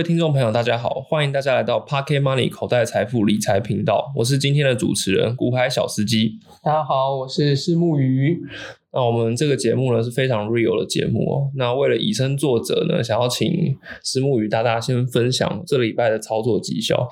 位听众朋友，大家好，欢迎大家来到 Pocket Money 口袋财富理财频道，我是今天的主持人股海小司机。大家好，我是石木鱼。那我们这个节目呢是非常 real 的节目哦。那为了以身作则呢，想要请石木鱼大大先分享这礼拜的操作绩效。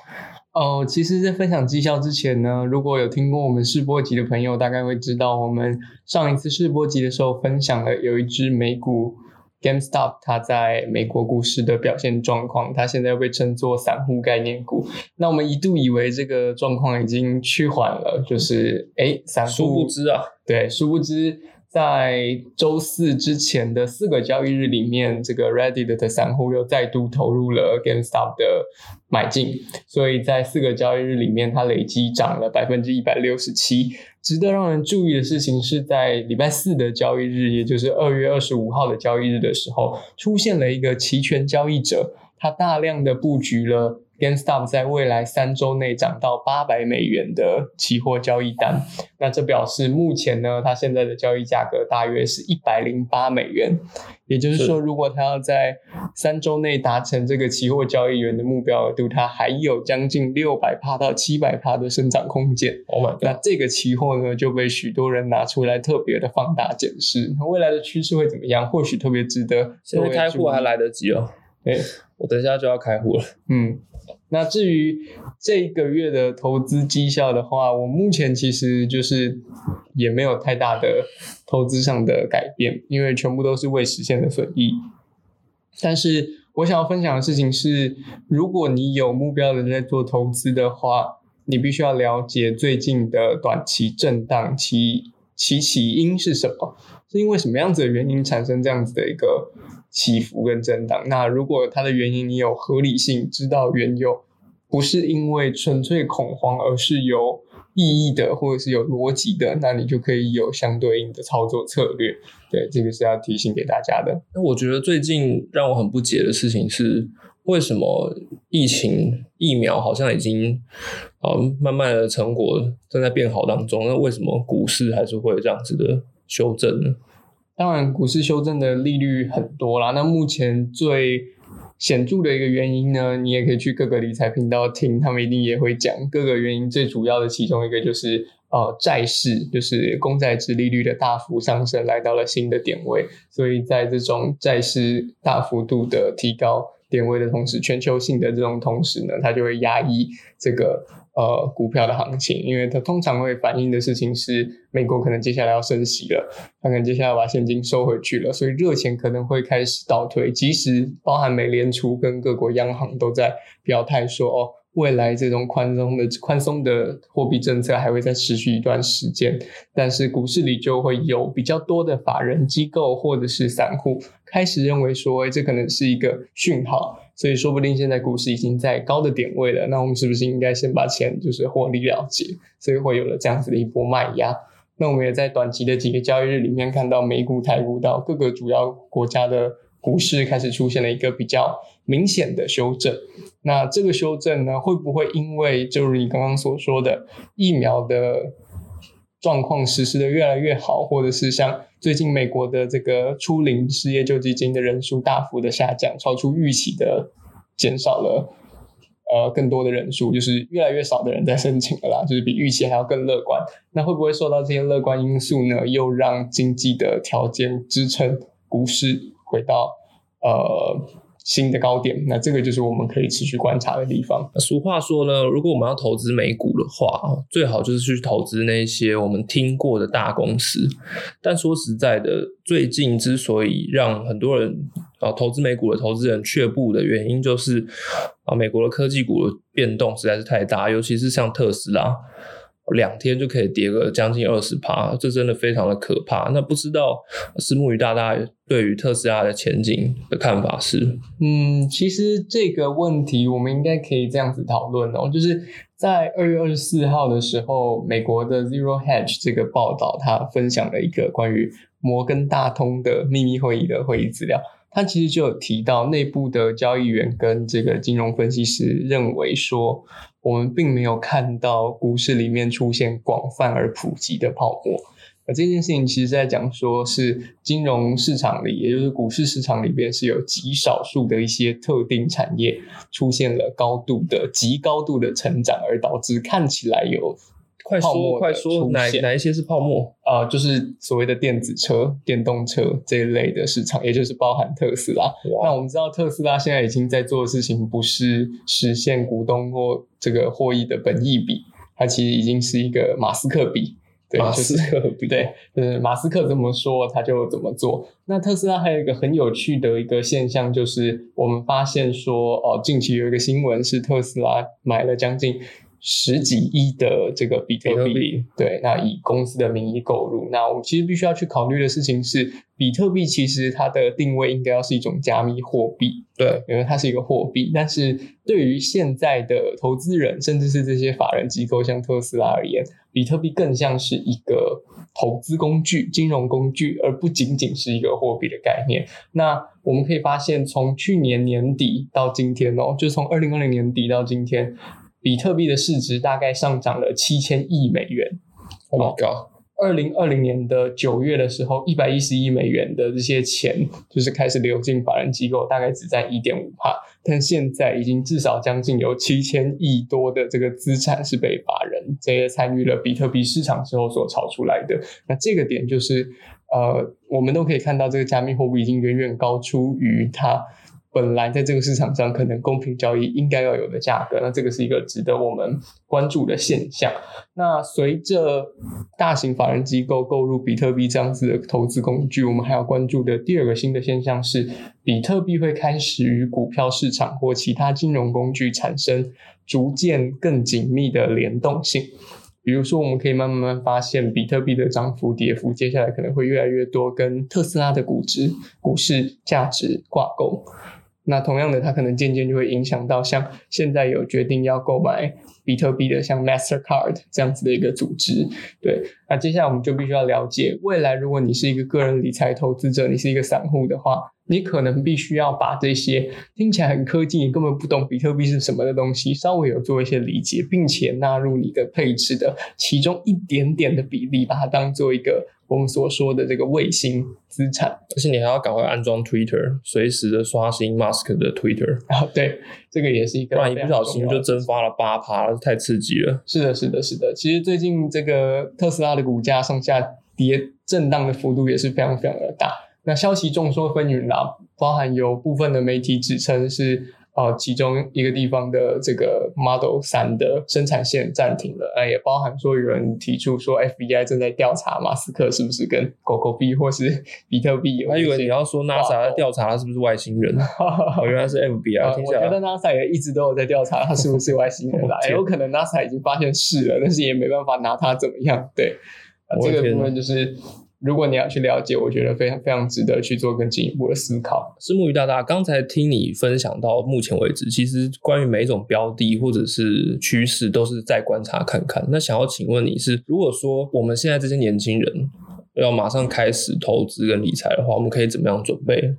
哦，其实，在分享绩效之前呢，如果有听过我们试播集的朋友，大概会知道，我们上一次试播集的时候分享了有一只美股 GameStop，它在美国股市的表现状况，它现在被称作散户概念股。那我们一度以为这个状况已经趋缓了，就是哎，散户殊不知啊，对，殊不知。在周四之前的四个交易日里面，这个 Reddit 的散户又再度投入了 GameStop 的买进，所以在四个交易日里面，它累计涨了百分之一百六十七。值得让人注意的事情是在礼拜四的交易日，也就是二月二十五号的交易日的时候，出现了一个期权交易者，他大量的布局了。GameStop 在未来三周内涨到八百美元的期货交易单，那这表示目前呢，它现在的交易价格大约是一百零八美元。也就是说，如果它要在三周内达成这个期货交易员的目标额度，它还有将近六百帕到七百帕的生长空间。Oh my god！那这个期货呢，就被许多人拿出来特别的放大检视，那未来的趋势会怎么样？或许特别值得。现在开户还来得及哦。对，我等一下就要开户了。嗯。那至于这一个月的投资绩效的话，我目前其实就是也没有太大的投资上的改变，因为全部都是未实现的损益。但是我想要分享的事情是，如果你有目标的在做投资的话，你必须要了解最近的短期震荡其其起因是什么，是因为什么样子的原因产生这样子的一个。起伏跟震荡，那如果它的原因你有合理性，知道缘由，不是因为纯粹恐慌，而是有意义的，或者是有逻辑的，那你就可以有相对应的操作策略。对，这个是要提醒给大家的。那我觉得最近让我很不解的事情是，为什么疫情疫苗好像已经呃慢慢的成果正在变好当中，那为什么股市还是会这样子的修正呢？当然，股市修正的利率很多啦。那目前最显著的一个原因呢，你也可以去各个理财频道听，他们一定也会讲各个原因。最主要的其中一个就是呃，债市，就是公债值利率的大幅上升，来到了新的点位。所以在这种债市大幅度的提高点位的同时，全球性的这种同时呢，它就会压抑这个。呃，股票的行情，因为它通常会反映的事情是，美国可能接下来要升息了，它可能接下来把现金收回去了，所以热钱可能会开始倒退。即使包含美联储跟各国央行都在表态说，哦，未来这种宽松的宽松的货币政策还会再持续一段时间，但是股市里就会有比较多的法人机构或者是散户开始认为说，这可能是一个讯号。所以说不定现在股市已经在高的点位了，那我们是不是应该先把钱就是获利了结？所以会有了这样子的一波卖压。那我们也在短期的几个交易日里面看到美股、台股到各个主要国家的股市开始出现了一个比较明显的修正。那这个修正呢，会不会因为就是你刚刚所说的疫苗的？状况实施的越来越好，或者是像最近美国的这个初龄失业救济金的人数大幅的下降，超出预期的减少了，呃，更多的人数，就是越来越少的人在申请了啦，就是比预期还要更乐观。那会不会受到这些乐观因素呢？又让经济的条件支撑股市回到呃？新的高点，那这个就是我们可以持续观察的地方。俗话说呢，如果我们要投资美股的话，最好就是去投资那些我们听过的大公司。但说实在的，最近之所以让很多人啊投资美股的投资人却步的原因，就是啊美国的科技股的变动实在是太大，尤其是像特斯拉。两天就可以跌个将近二十趴，这真的非常的可怕。那不知道私募鱼大大对于特斯拉的前景的看法是？嗯，其实这个问题我们应该可以这样子讨论哦，就是在二月二十四号的时候，美国的 Zero Hedge 这个报道，它分享了一个关于摩根大通的秘密会议的会议资料，它其实就有提到内部的交易员跟这个金融分析师认为说。我们并没有看到股市里面出现广泛而普及的泡沫。那这件事情其实在讲说是金融市场里，也就是股市市场里边是有极少数的一些特定产业出现了高度的极高度的成长，而导致看起来有快说快说，哪哪一些是泡沫？呃，就是所谓的电子车、电动车这一类的市场，也就是包含特斯拉。那，我们知道特斯拉现在已经在做的事情，不是实现股东或这个获益的本益比，它其实已经是一个马斯克比。对，马就是斯克比对，就是马斯克怎么说他就怎么做。那特斯拉还有一个很有趣的一个现象，就是我们发现说，哦，近期有一个新闻是特斯拉买了将近十几亿的这个比特币对，那以公司的名义购入。那我们其实必须要去考虑的事情是，比特币其实它的定位应该要是一种加密货币，对，因为它是一个货币。但是对于现在的投资人，甚至是这些法人机构，像特斯拉而言，比特币更像是一个投资工具、金融工具，而不仅仅是一个货币的概念。那我们可以发现，从去年年底到今天哦，就从二零二零年底到今天，比特币的市值大概上涨了七千亿美元。Oh my god，二零二零年的九月的时候，一百一十亿美元的这些钱就是开始流进法人机构，大概只占一点五帕，但现在已经至少将近有七千亿多的这个资产是被法人这些参与了比特币市场之后所炒出来的。那这个点就是，呃，我们都可以看到这个加密货币已经远远高出于它。本来在这个市场上可能公平交易应该要有的价格，那这个是一个值得我们关注的现象。那随着大型法人机构购入比特币这样子的投资工具，我们还要关注的第二个新的现象是，比特币会开始与股票市场或其他金融工具产生逐渐更紧密的联动性。比如说，我们可以慢慢慢发现，比特币的涨幅、跌幅，接下来可能会越来越多跟特斯拉的估值、股市价值挂钩。那同样的，它可能渐渐就会影响到像现在有决定要购买比特币的，像 Mastercard 这样子的一个组织。对，那接下来我们就必须要了解，未来如果你是一个个人理财投资者，你是一个散户的话，你可能必须要把这些听起来很科技，你根本不懂比特币是什么的东西，稍微有做一些理解，并且纳入你的配置的其中一点点的比例，把它当做一个我们所说的这个卫星资产。而且你还要赶快安装 Twitter，随时的刷新 Musk 的 Twitter，然后 对，这个也是一个不然一不小心就蒸发了八趴，太刺激了。是的，是的，是的。其实最近这个特斯拉的股价上下跌震荡的幅度也是非常非常的大。那消息众说纷纭啦，包含有部分的媒体指称是呃其中一个地方的这个 Model 三的生产线暂停了，呃，也包含说有人提出说 FBI 正在调查马斯克是不是跟狗狗币或是比特币有我还以为你要说 NASA 在调查他是不是外星人，哦，原来是 FBI，我觉得 NASA 也一直都有在调查他是不是外星人啦，也有可能 NASA 已经发现是了，但是也没办法拿他怎么样。对，啊、这个部分就是如果你要去了解，我觉得非常非常值得去做更进一步的思考。是木鱼大大，刚才听你分享到目前为止，其实关于每一种标的或者是趋势，都是在观察看看。那想要请问你是，如果说我们现在这些年轻人要马上开始投资跟理财的话，我们可以怎么样准备？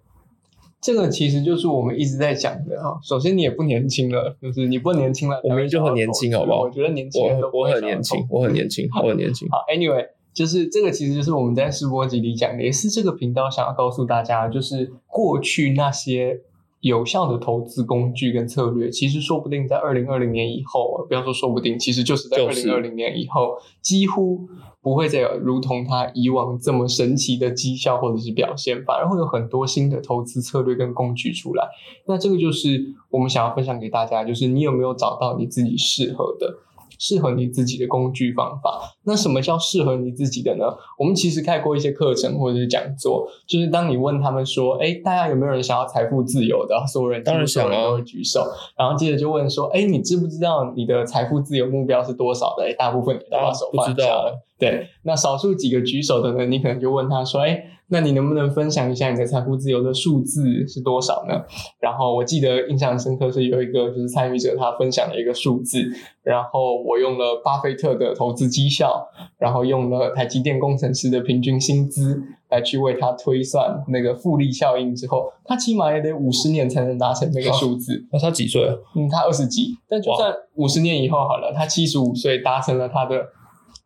这个其实就是我们一直在讲的哈。首先，你也不年轻了，就是你不年轻了，我明明就很年轻好不好我觉得年轻人都我我很年轻，我很年轻，我很年轻。好，Anyway，就是这个，其实就是我们在试播集里讲的，也是这个频道想要告诉大家，就是过去那些有效的投资工具跟策略，其实说不定在二零二零年以后，不要说说不定，其实就是在二就是零二零年以后，几乎不会再有如同它以往这么神奇的绩效或者是表现，反而会有很多新的投资策略跟工具出来。那这个就是我们想要分享给大家，就是你有没有找到你自己适合的。适合你自己的工具方法。那什么叫适合你自己的呢？我们其实开过一些课程或者是讲座，就是当你问他们说：“哎，大家有没有人想要财富自由的？”所有人当然想啊都会举手。然后接着就问说：“哎，你知不知道你的财富自由目标是多少的？”哎，大部分人都把手不放下知道了。对，那少数几个举手的呢，你可能就问他说：“哎，那你能不能分享一下你的财富自由的数字是多少呢？”然后我记得印象深刻是有一个就是参与者他分享了一个数字，然后我用了巴菲特的投资绩效，然后用了台积电工程师的平均薪资来去为他推算那个复利效应之后，他起码也得五十年才能达成那个数字。那他几岁啊？嗯，他二十几，但就算五十年以后好了，他七十五岁达成了他的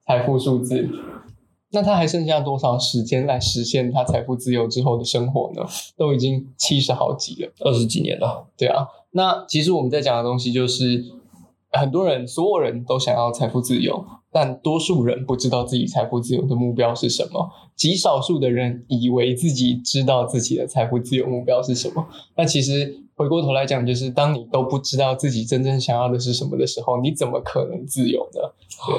财富数字，那他还剩下多少时间来实现他财富自由之后的生活呢？都已经七十好几了，二十几年了。对啊，那其实我们在讲的东西就是，很多人所有人都想要财富自由，但多数人不知道自己财富自由的目标是什么，极少数的人以为自己知道自己的财富自由目标是什么。那其实回过头来讲，就是当你都不知道自己真正想要的是什么的时候，你怎么可能自由呢？对。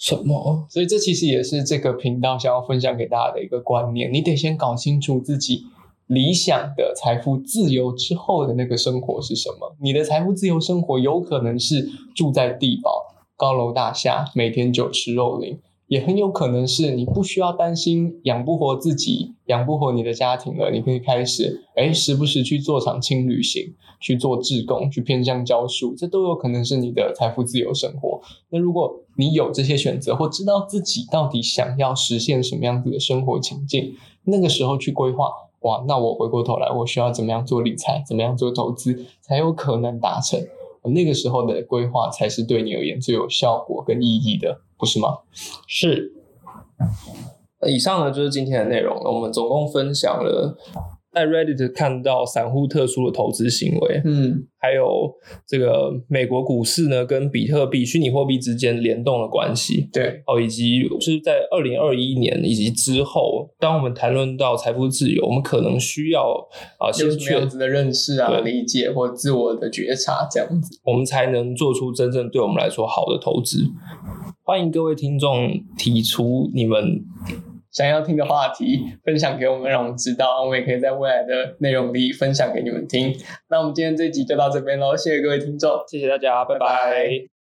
什么？所以这其实也是这个频道想要分享给大家的一个观念。你得先搞清楚自己理想的财富自由之后的那个生活是什么。你的财富自由生活有可能是住在地堡、高楼大厦，每天酒吃肉林，也很有可能是你不需要担心养不活自己、养不活你的家庭了。你可以开始，哎，时不时去做场轻旅行，去做志工，去偏向教书，这都有可能是你的财富自由生活。那如果你有这些选择，或知道自己到底想要实现什么样子的生活情境，那个时候去规划，哇，那我回过头来，我需要怎么样做理财，怎么样做投资，才有可能达成。那个时候的规划才是对你而言最有效果跟意义的，不是吗？是。以上呢就是今天的内容了。我们总共分享了在 Reddit 看到散户特殊的投资行为，嗯，还有这个美国股市呢跟比特币、虚拟货币之间联动的关系。对，哦，以及就是在二零二一年以及之后，当我们谈论到财富自由，我们可能需要啊、有什么样子的认识啊、理解或自我的觉察，这样子。我们才能做出真正对我们来说好的投资。欢迎各位听众提出你们想要听的话题分享给我们，让我们知道，我们也可以在未来的内容里分享给你们听。那我们今天这集就到这边喽，谢谢各位听众。谢谢大家，拜拜拜拜